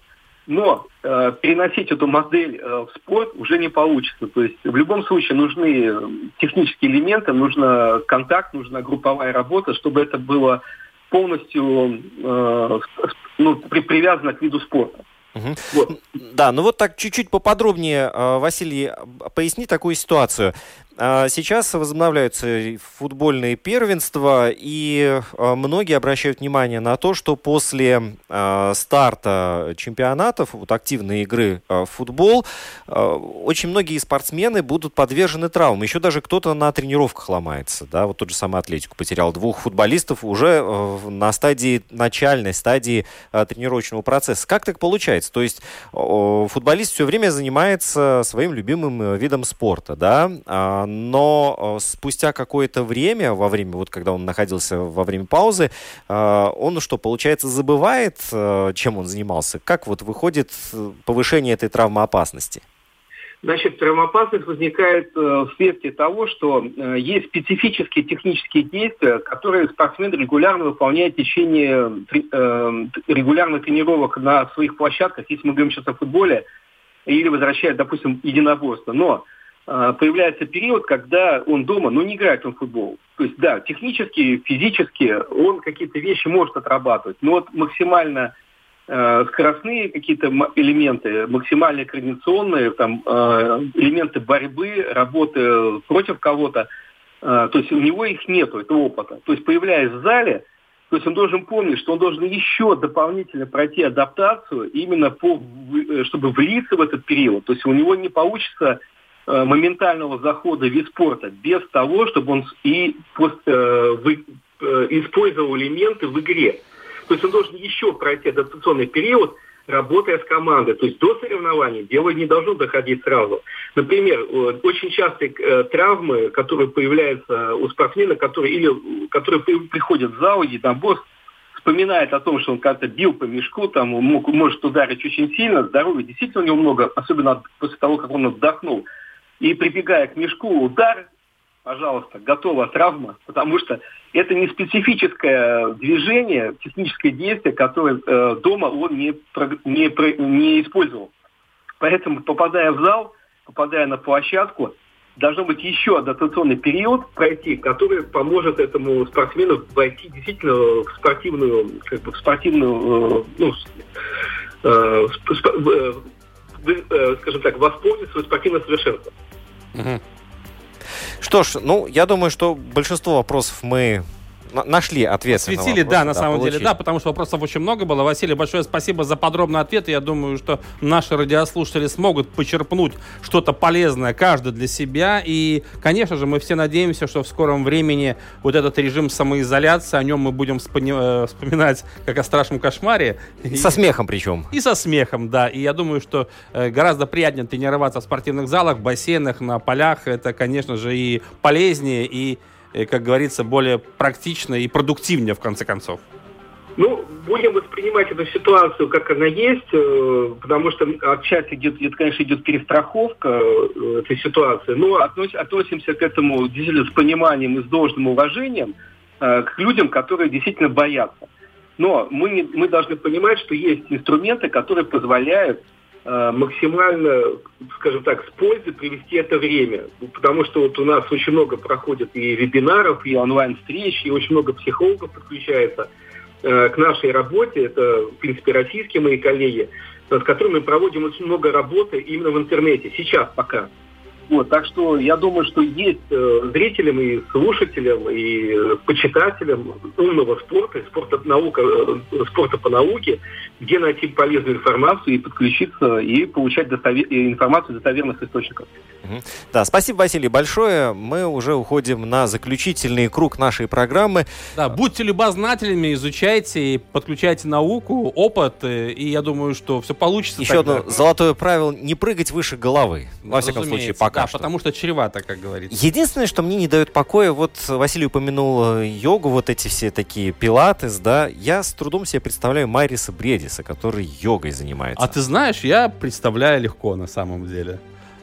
Но э, переносить эту модель э, в спорт уже не получится. То есть в любом случае нужны технические элементы, нужно контакт, нужна групповая работа, чтобы это было полностью э, ну, при, привязано к виду спорта. Угу. Вот. Да, ну вот так чуть-чуть поподробнее, э, Василий, поясни такую ситуацию. А, сейчас возобновляются футбольные первенства, и а, многие обращают внимание на то, что после а, старта чемпионатов, вот активной игры в футбол, очень многие спортсмены будут подвержены травмам. Еще даже кто-то на тренировках ломается. Да? Вот тот же самый Атлетику потерял двух футболистов уже на стадии, начальной стадии тренировочного процесса. Как так получается? То есть футболист все время занимается своим любимым э, видом спорта, да? Но э, спустя какое-то время, во время, вот когда он находился во время паузы, э, он что, получается, забывает, э, чем он занимался? Как вот выходит повышение этой травмоопасности? Значит, травмоопасность возникает вследствие того, что есть специфические технические действия, которые спортсмен регулярно выполняет в течение регулярных тренировок на своих площадках, если мы говорим сейчас о футболе, или возвращает, допустим, единоборство. Но появляется период, когда он дома, но не играет он в футбол. То есть, да, технически, физически он какие-то вещи может отрабатывать, но вот максимально Э, скоростные какие-то элементы, максимально координационные, там, э, элементы борьбы, работы против кого-то, э, то есть у него их нету, этого опыта. То есть появляясь в зале, то есть он должен помнить, что он должен еще дополнительно пройти адаптацию именно по, чтобы влиться в этот период. То есть у него не получится моментального захода в вид спорта без того, чтобы он и использовал элементы в игре. То есть он должен еще пройти адаптационный период, работая с командой. То есть до соревнований дело не должно доходить сразу. Например, очень частые э, травмы, которые появляются у спортсмена, которые, или, которые приходят в зал, и там босс вспоминает о том, что он как-то бил по мешку, там мог, может ударить очень сильно, здоровья действительно у него много, особенно после того, как он отдохнул. И прибегая к мешку, удар, пожалуйста, готова травма, потому что это не специфическое движение, техническое действие, которое э, дома он не, не, не использовал. Поэтому, попадая в зал, попадая на площадку, должно быть еще адаптационный период пройти, который поможет этому спортсмену войти действительно в спортивную, как бы в спортивную, э, ну, э, э, скажем так, воспользоваться свое спортивное совершенство. Что ж, ну, я думаю, что большинство вопросов мы нашли ответ. Осветили, да, на да, самом получили. деле, да, потому что вопросов очень много было. Василий, большое спасибо за подробный ответ. Я думаю, что наши радиослушатели смогут почерпнуть что-то полезное, каждый для себя. И, конечно же, мы все надеемся, что в скором времени вот этот режим самоизоляции, о нем мы будем э, вспоминать как о страшном кошмаре. Со и, смехом причем. И со смехом, да. И я думаю, что э, гораздо приятнее тренироваться в спортивных залах, бассейнах, на полях. Это, конечно же, и полезнее, и как говорится, более практично и продуктивнее, в конце концов? Ну, будем воспринимать эту ситуацию, как она есть, э, потому что отчасти идет, идет конечно, идет перестраховка э, этой ситуации, но относимся к этому действительно с пониманием и с должным уважением э, к людям, которые действительно боятся. Но мы, не, мы должны понимать, что есть инструменты, которые позволяют максимально, скажем так, с пользой привести это время. Потому что вот у нас очень много проходит и вебинаров, и онлайн-встреч, и очень много психологов подключается э, к нашей работе. Это, в принципе, российские мои коллеги, с которыми мы проводим очень много работы именно в интернете. Сейчас пока. Вот, так что я думаю, что есть э, зрителям и слушателям, и э, почитателям умного спорта, спорта, наука, э, спорта по науке, где найти полезную информацию и подключиться, и получать достовер... информацию из достоверных источников. Да, спасибо, Василий, большое. Мы уже уходим на заключительный круг нашей программы. Да, будьте любознательными, изучайте, и подключайте науку, опыт, и я думаю, что все получится. Еще тогда. одно золотое правило – не прыгать выше головы. Во Разумеется, всяком случае, пока да, что. потому что чревато, как говорится. Единственное, что мне не дает покоя, вот Василий упомянул э, йогу, вот эти все такие пилатес, да, я с трудом себе представляю Майриса Бредиса, который йогой занимается. А ты знаешь, я представляю легко на самом деле.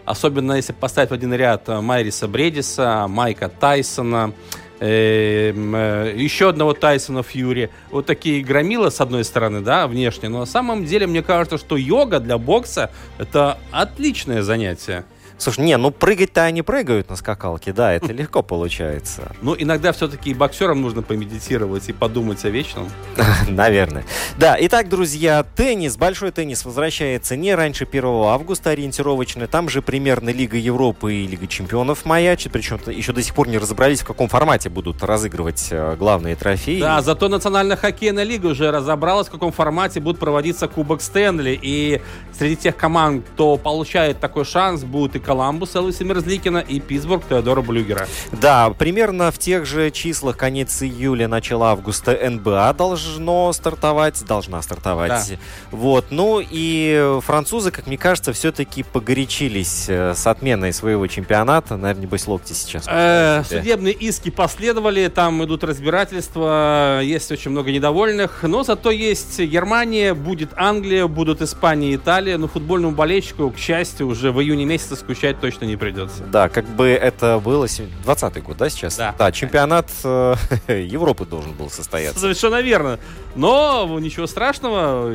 Особенно если поставить в один ряд э, Майриса Бредиса, Майка Тайсона, э, э, еще одного Тайсона Фьюри. Вот такие громила, с одной стороны, да, внешне. Но на самом деле, мне кажется, что йога для бокса – это отличное занятие. Слушай, не, ну прыгать-то они прыгают на скакалке, да, это легко получается. Ну, иногда все-таки боксерам нужно помедитировать и подумать о вечном. Наверное. Да, итак, друзья, теннис, большой теннис возвращается не раньше 1 августа ориентировочно. Там же примерно Лига Европы и Лига Чемпионов маячит, причем еще до сих пор не разобрались, в каком формате будут разыгрывать э, главные трофеи. Да, зато Национальная хоккейная лига уже разобралась, в каком формате будет проводиться Кубок Стэнли. И среди тех команд, кто получает такой шанс, будут и Коламбус Элвиса Мерзликина и Питтсбург Теодора Блюгера. Да, примерно в тех же числах конец июля, начало августа НБА должно стартовать, должна стартовать. Да. Вот, ну и французы, как мне кажется, все-таки погорячились э, с отменой своего чемпионата. Наверное, небось, локти сейчас. Э, судебные иски последовали, там идут разбирательства, есть очень много недовольных, но зато есть Германия, будет Англия, будут Испания и Италия, но футбольному болельщику, к счастью, уже в июне месяце скучать точно не придется. Да, как бы это было 20-й год, да, сейчас? Да. чемпионат э, Европы должен был состояться. Совершенно верно. Но ничего страшного,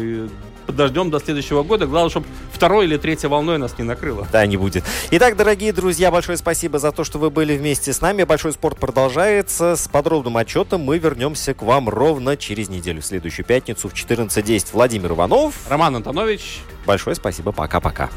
подождем до следующего года. Главное, чтобы второй или третьей волной нас не накрыло. Да, не будет. Итак, дорогие друзья, большое спасибо за то, что вы были вместе с нами. Большой спорт продолжается. С подробным отчетом мы вернемся к вам ровно через неделю, в следующую пятницу в 14.10. Владимир Иванов. Роман Антонович. Большое спасибо. Пока-пока.